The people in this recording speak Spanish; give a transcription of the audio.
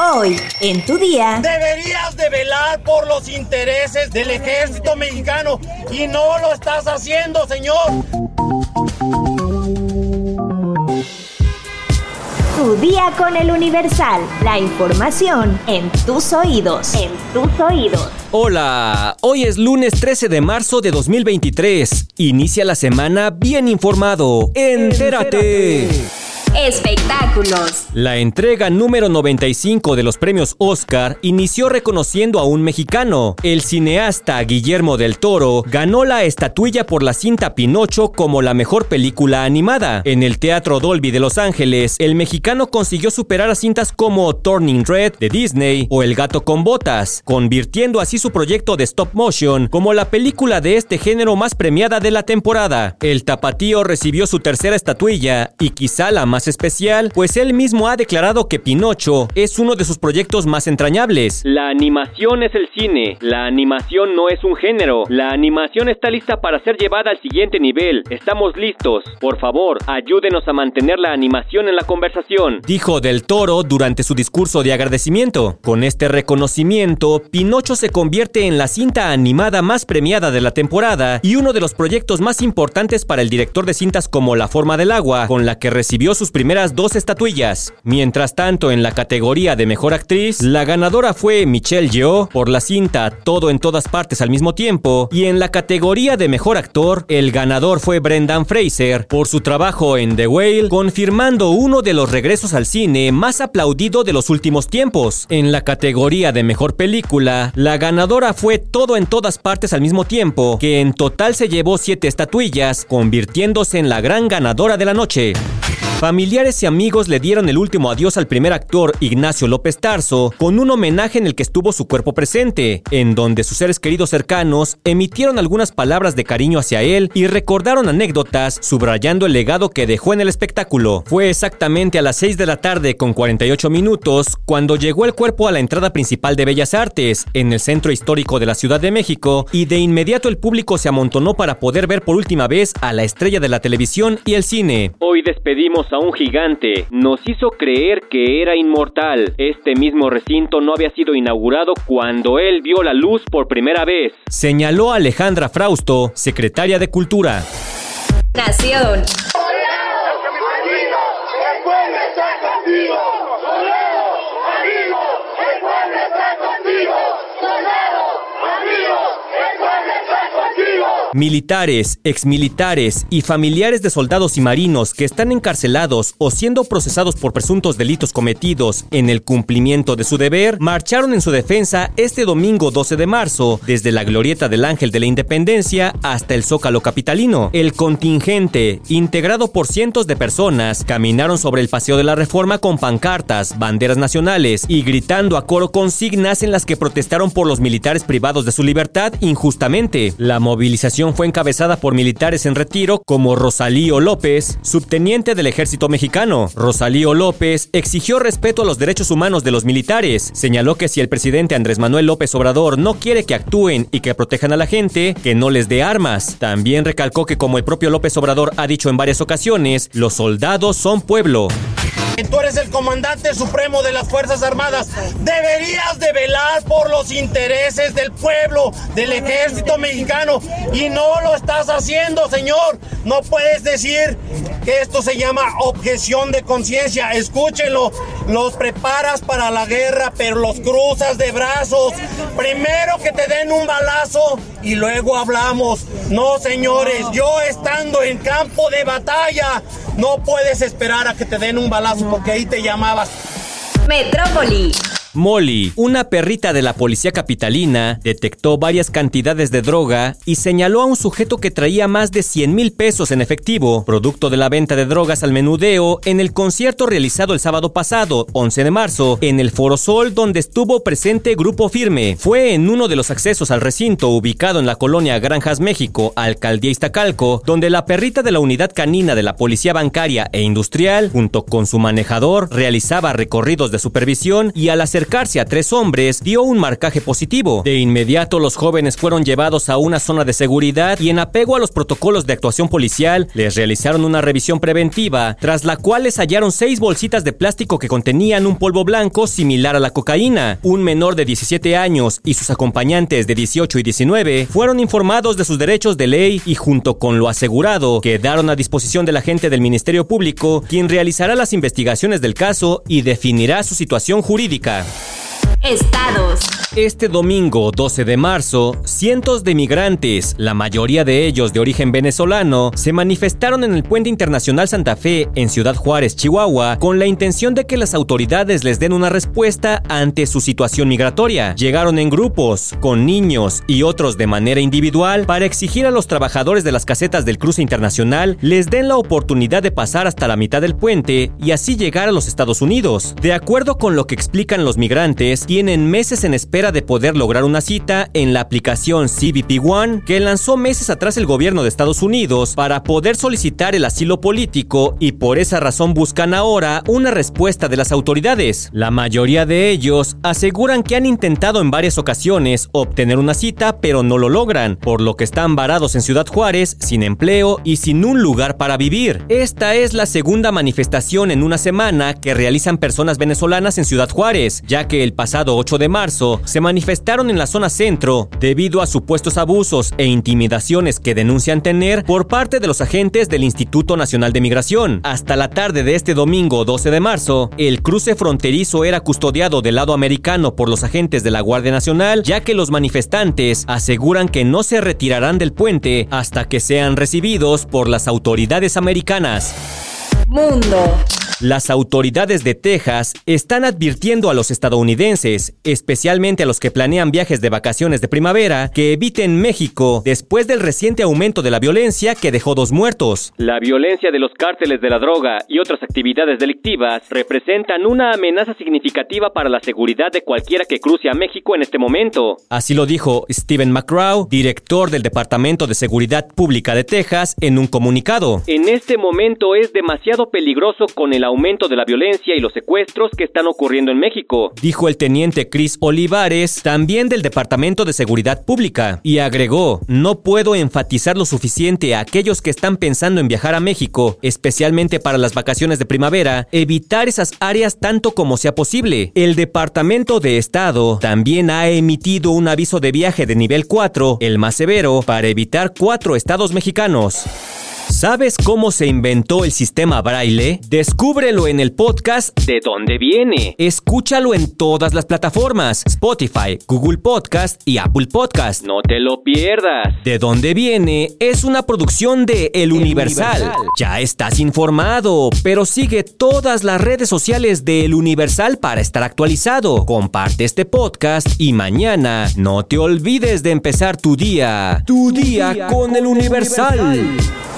Hoy, en tu día. Deberías de velar por los intereses del ejército mexicano y no lo estás haciendo, señor. Tu día con el Universal. La información en tus oídos. En tus oídos. Hola, hoy es lunes 13 de marzo de 2023. Inicia la semana bien informado. Entérate. Espectáculos. La entrega número 95 de los premios Oscar inició reconociendo a un mexicano. El cineasta Guillermo del Toro ganó la estatuilla por la cinta Pinocho como la mejor película animada. En el Teatro Dolby de Los Ángeles, el mexicano consiguió superar a cintas como Turning Red de Disney o El gato con botas, convirtiendo así su proyecto de stop motion como la película de este género más premiada de la temporada. El tapatío recibió su tercera estatuilla y quizá la más especial, pues él mismo ha declarado que Pinocho es uno de sus proyectos más entrañables. La animación es el cine, la animación no es un género, la animación está lista para ser llevada al siguiente nivel, estamos listos, por favor, ayúdenos a mantener la animación en la conversación, dijo Del Toro durante su discurso de agradecimiento. Con este reconocimiento, Pinocho se convierte en la cinta animada más premiada de la temporada y uno de los proyectos más importantes para el director de cintas como La forma del agua, con la que recibió sus primeras dos estatuillas. Mientras tanto, en la categoría de mejor actriz, la ganadora fue Michelle Yeoh por la cinta Todo en todas partes al mismo tiempo, y en la categoría de mejor actor, el ganador fue Brendan Fraser por su trabajo en The Whale, confirmando uno de los regresos al cine más aplaudido de los últimos tiempos. En la categoría de mejor película, la ganadora fue Todo en todas partes al mismo tiempo, que en total se llevó siete estatuillas, convirtiéndose en la gran ganadora de la noche. Familiares y amigos le dieron el último adiós al primer actor Ignacio López Tarso con un homenaje en el que estuvo su cuerpo presente, en donde sus seres queridos cercanos emitieron algunas palabras de cariño hacia él y recordaron anécdotas subrayando el legado que dejó en el espectáculo. Fue exactamente a las 6 de la tarde con 48 minutos cuando llegó el cuerpo a la entrada principal de Bellas Artes, en el centro histórico de la Ciudad de México, y de inmediato el público se amontonó para poder ver por última vez a la estrella de la televisión y el cine. Hoy despedimos a un gigante. Nos hizo creer que era inmortal. Este mismo recinto no había sido inaugurado cuando él vio la luz por primera vez. Señaló Alejandra Frausto, secretaria de Cultura. Nación. Militares, exmilitares y familiares de soldados y marinos que están encarcelados o siendo procesados por presuntos delitos cometidos en el cumplimiento de su deber, marcharon en su defensa este domingo 12 de marzo, desde la Glorieta del Ángel de la Independencia hasta el Zócalo Capitalino. El contingente, integrado por cientos de personas, caminaron sobre el Paseo de la Reforma con pancartas, banderas nacionales y gritando a coro consignas en las que protestaron por los militares privados de su libertad injustamente. La movilización fue encabezada por militares en retiro como Rosalío López, subteniente del ejército mexicano. Rosalío López exigió respeto a los derechos humanos de los militares. Señaló que si el presidente Andrés Manuel López Obrador no quiere que actúen y que protejan a la gente, que no les dé armas. También recalcó que como el propio López Obrador ha dicho en varias ocasiones, los soldados son pueblo. Tú eres el comandante supremo de las Fuerzas Armadas. Deberías de velar por los intereses del pueblo, del ejército mexicano. Y no lo estás haciendo, señor. No puedes decir que esto se llama objeción de conciencia. Escúchenlo. Los preparas para la guerra, pero los cruzas de brazos. Primero que te den un balazo y luego hablamos. No, señores, yo estando en campo de batalla, no puedes esperar a que te den un balazo porque ahí te llamabas. Metrópoli. Molly, una perrita de la policía capitalina, detectó varias cantidades de droga y señaló a un sujeto que traía más de 100 mil pesos en efectivo, producto de la venta de drogas al menudeo, en el concierto realizado el sábado pasado, 11 de marzo, en el Foro Sol, donde estuvo presente Grupo Firme. Fue en uno de los accesos al recinto ubicado en la colonia Granjas México, Alcaldía Iztacalco, donde la perrita de la unidad canina de la Policía Bancaria e Industrial, junto con su manejador, realizaba recorridos de supervisión y al hacer acercarse a tres hombres dio un marcaje positivo. De inmediato los jóvenes fueron llevados a una zona de seguridad y en apego a los protocolos de actuación policial les realizaron una revisión preventiva, tras la cual les hallaron seis bolsitas de plástico que contenían un polvo blanco similar a la cocaína. Un menor de 17 años y sus acompañantes de 18 y 19 fueron informados de sus derechos de ley y junto con lo asegurado quedaron a disposición del agente del Ministerio Público, quien realizará las investigaciones del caso y definirá su situación jurídica. Estados. Este domingo 12 de marzo, cientos de migrantes, la mayoría de ellos de origen venezolano, se manifestaron en el Puente Internacional Santa Fe en Ciudad Juárez, Chihuahua, con la intención de que las autoridades les den una respuesta ante su situación migratoria. Llegaron en grupos, con niños y otros de manera individual, para exigir a los trabajadores de las casetas del cruce internacional les den la oportunidad de pasar hasta la mitad del puente y así llegar a los Estados Unidos. De acuerdo con lo que explican los migrantes, tienen meses en espera de poder lograr una cita en la aplicación CBP One que lanzó meses atrás el gobierno de Estados Unidos para poder solicitar el asilo político y por esa razón buscan ahora una respuesta de las autoridades. La mayoría de ellos aseguran que han intentado en varias ocasiones obtener una cita pero no lo logran, por lo que están varados en Ciudad Juárez sin empleo y sin un lugar para vivir. Esta es la segunda manifestación en una semana que realizan personas venezolanas en Ciudad Juárez, ya que el pasado 8 de marzo se manifestaron en la zona centro debido a supuestos abusos e intimidaciones que denuncian tener por parte de los agentes del Instituto Nacional de Migración. Hasta la tarde de este domingo 12 de marzo, el cruce fronterizo era custodiado del lado americano por los agentes de la Guardia Nacional, ya que los manifestantes aseguran que no se retirarán del puente hasta que sean recibidos por las autoridades americanas. Mundo. Las autoridades de Texas están advirtiendo a los estadounidenses, especialmente a los que planean viajes de vacaciones de primavera, que eviten México después del reciente aumento de la violencia que dejó dos muertos. La violencia de los cárteles de la droga y otras actividades delictivas representan una amenaza significativa para la seguridad de cualquiera que cruce a México en este momento. Así lo dijo Stephen McCraw, director del Departamento de Seguridad Pública de Texas, en un comunicado. En este momento es demasiado peligroso con el aumento de la violencia y los secuestros que están ocurriendo en México, dijo el teniente Chris Olivares, también del Departamento de Seguridad Pública, y agregó, no puedo enfatizar lo suficiente a aquellos que están pensando en viajar a México, especialmente para las vacaciones de primavera, evitar esas áreas tanto como sea posible. El Departamento de Estado también ha emitido un aviso de viaje de nivel 4, el más severo, para evitar cuatro estados mexicanos. ¿Sabes cómo se inventó el sistema braille? Descúbrelo en el podcast De dónde viene. Escúchalo en todas las plataformas: Spotify, Google Podcast y Apple Podcast. No te lo pierdas. De dónde viene es una producción de El, Universal. Universal. Ya estás informado, pero sigue todas las redes sociales de El Universal para estar actualizado. Comparte este podcast y mañana no te olvides de empezar tu día. Tu, día, día, con, con El Universal. Universal.